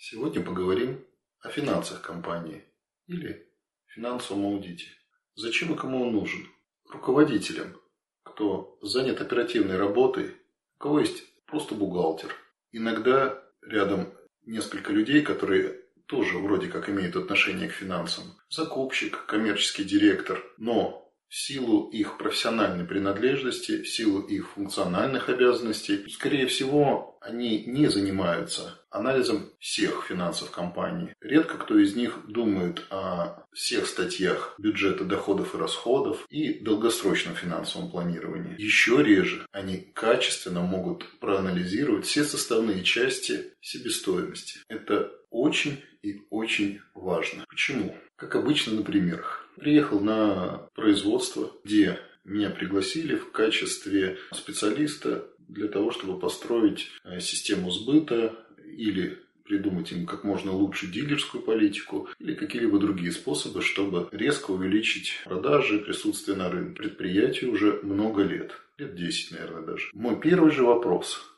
Сегодня поговорим о финансах компании или финансовом аудите. Зачем и кому он нужен? Руководителям, кто занят оперативной работой, у кого есть просто бухгалтер. Иногда рядом несколько людей, которые тоже вроде как имеют отношение к финансам. Закупщик, коммерческий директор, но в силу их профессиональной принадлежности, в силу их функциональных обязанностей, скорее всего, они не занимаются анализом всех финансов компании. Редко кто из них думает о всех статьях бюджета доходов и расходов и долгосрочном финансовом планировании. Еще реже они качественно могут проанализировать все составные части себестоимости. Это очень и очень важно. Почему? Как обычно на примерах. Приехал на производство, где меня пригласили в качестве специалиста для того, чтобы построить э, систему сбыта или придумать им как можно лучше дилерскую политику или какие-либо другие способы, чтобы резко увеличить продажи, присутствие на рынке. Предприятию уже много лет, лет 10, наверное, даже. Мой первый же вопрос –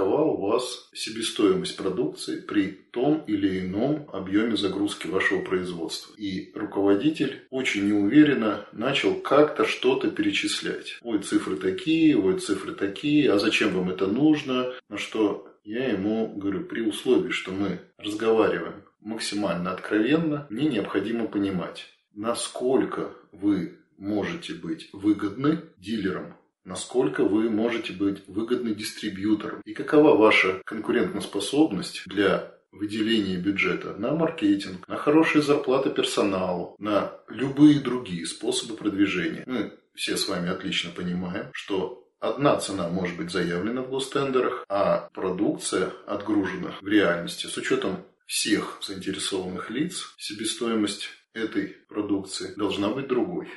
какова у вас себестоимость продукции при том или ином объеме загрузки вашего производства. И руководитель очень неуверенно начал как-то что-то перечислять. Ой, цифры такие, ой, цифры такие, а зачем вам это нужно? На что я ему говорю, при условии, что мы разговариваем максимально откровенно, мне необходимо понимать, насколько вы можете быть выгодны дилерам насколько вы можете быть выгодны дистрибьютором и какова ваша конкурентоспособность для выделения бюджета на маркетинг, на хорошие зарплаты персоналу, на любые другие способы продвижения. Мы все с вами отлично понимаем, что одна цена может быть заявлена в гостендерах, а продукция отгружена в реальности с учетом всех заинтересованных лиц, себестоимость этой продукции должна быть другой.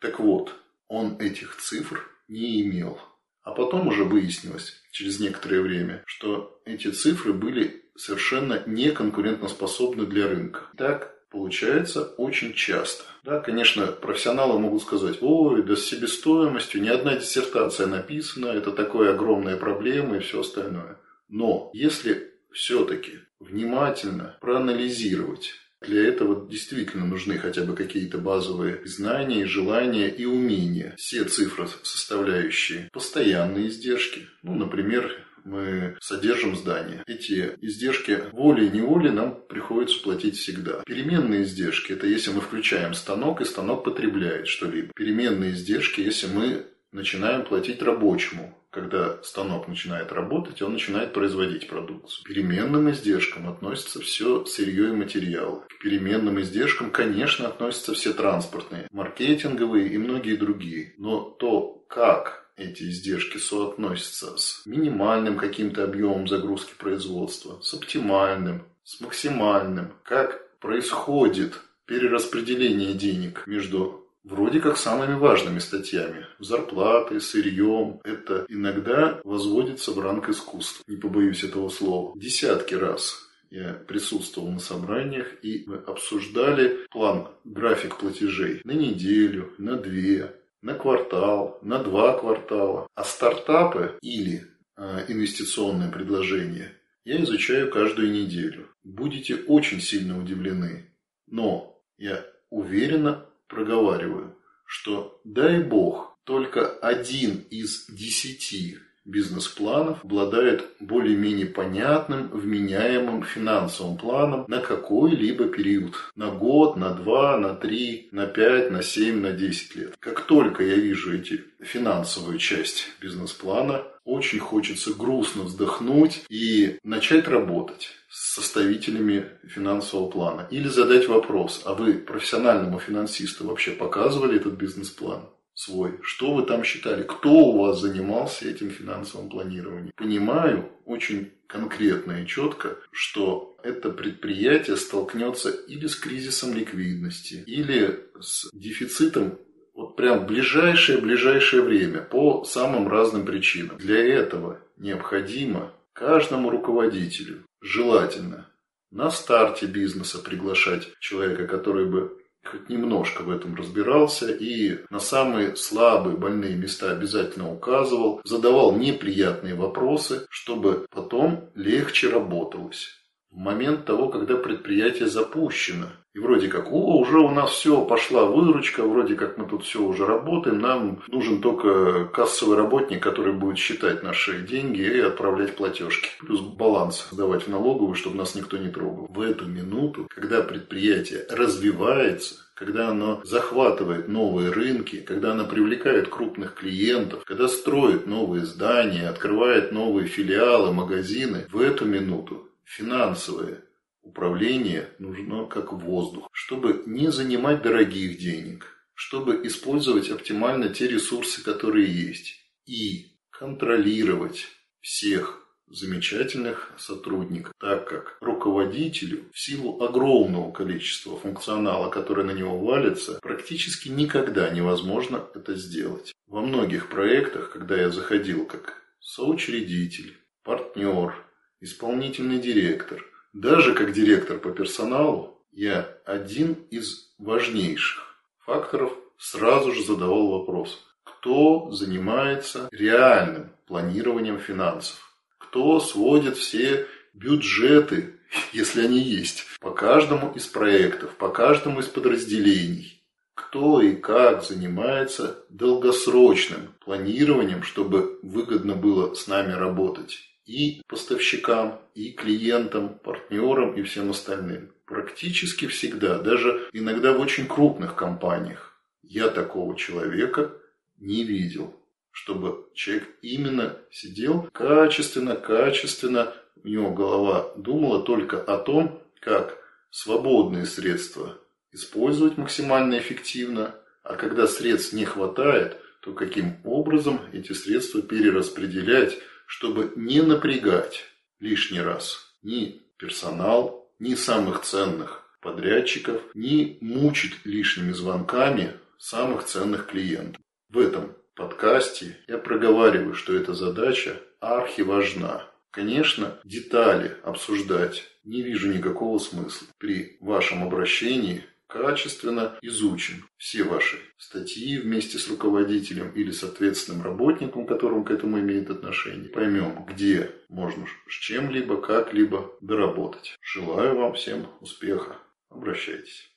Так вот, он этих цифр не имел. А потом уже выяснилось, через некоторое время, что эти цифры были совершенно неконкурентоспособны для рынка. Так получается очень часто. Да, конечно, профессионалы могут сказать, ой, да с себестоимостью ни одна диссертация написана, это такая огромная проблема и все остальное. Но если все-таки внимательно проанализировать для этого действительно нужны хотя бы какие-то базовые знания, желания и умения. Все цифры составляющие постоянные издержки. Ну, например, мы содержим здание. Эти издержки волей-неволей нам приходится платить всегда. Переменные издержки – это если мы включаем станок, и станок потребляет что-либо. Переменные издержки, если мы начинаем платить рабочему, когда станок начинает работать, он начинает производить продукцию. К переменным издержкам относится все сырье и материалы. К переменным издержкам, конечно, относятся все транспортные, маркетинговые и многие другие. Но то, как эти издержки соотносятся с минимальным каким-то объемом загрузки производства, с оптимальным, с максимальным, как происходит перераспределение денег между вроде как самыми важными статьями. Зарплаты, сырьем. Это иногда возводится в ранг искусства. Не побоюсь этого слова. Десятки раз я присутствовал на собраниях, и мы обсуждали план, график платежей на неделю, на две, на квартал, на два квартала. А стартапы или э, инвестиционные предложения я изучаю каждую неделю. Будете очень сильно удивлены. Но я уверенно проговариваю, что дай бог, только один из десяти бизнес-планов обладает более-менее понятным, вменяемым финансовым планом на какой-либо период. На год, на два, на три, на пять, на семь, на десять лет. Как только я вижу эти финансовую часть бизнес-плана, очень хочется грустно вздохнуть и начать работать с составителями финансового плана. Или задать вопрос, а вы профессиональному финансисту вообще показывали этот бизнес-план? Свой. Что вы там считали? Кто у вас занимался этим финансовым планированием? Понимаю очень конкретно и четко, что это предприятие столкнется или с кризисом ликвидности, или с дефицитом вот прям ближайшее-ближайшее время по самым разным причинам. Для этого необходимо каждому руководителю желательно на старте бизнеса приглашать человека, который бы хоть немножко в этом разбирался и на самые слабые больные места обязательно указывал, задавал неприятные вопросы, чтобы потом легче работалось. В момент того, когда предприятие запущено. И вроде как, о, уже у нас все, пошла выручка, вроде как мы тут все уже работаем, нам нужен только кассовый работник, который будет считать наши деньги и отправлять платежки. Плюс баланс сдавать в налоговую, чтобы нас никто не трогал. В эту минуту, когда предприятие развивается, когда оно захватывает новые рынки, когда оно привлекает крупных клиентов, когда строит новые здания, открывает новые филиалы, магазины, в эту минуту финансовое управление нужно как воздух, чтобы не занимать дорогих денег, чтобы использовать оптимально те ресурсы, которые есть, и контролировать всех замечательных сотрудников, так как руководителю в силу огромного количества функционала, который на него валится, практически никогда невозможно это сделать. Во многих проектах, когда я заходил как соучредитель, партнер, исполнительный директор, даже как директор по персоналу, я один из важнейших факторов сразу же задавал вопрос, кто занимается реальным планированием финансов? Кто сводит все бюджеты, если они есть, по каждому из проектов, по каждому из подразделений. Кто и как занимается долгосрочным планированием, чтобы выгодно было с нами работать и поставщикам, и клиентам, партнерам и всем остальным. Практически всегда, даже иногда в очень крупных компаниях, я такого человека не видел чтобы человек именно сидел качественно, качественно, у него голова думала только о том, как свободные средства использовать максимально эффективно, а когда средств не хватает, то каким образом эти средства перераспределять, чтобы не напрягать лишний раз ни персонал, ни самых ценных подрядчиков, ни мучить лишними звонками самых ценных клиентов. В этом подкасте я проговариваю, что эта задача архиважна. Конечно, детали обсуждать не вижу никакого смысла. При вашем обращении качественно изучим все ваши статьи вместе с руководителем или с ответственным работником, которому к этому имеет отношение. Поймем, где можно с чем-либо, как-либо доработать. Желаю вам всем успеха. Обращайтесь.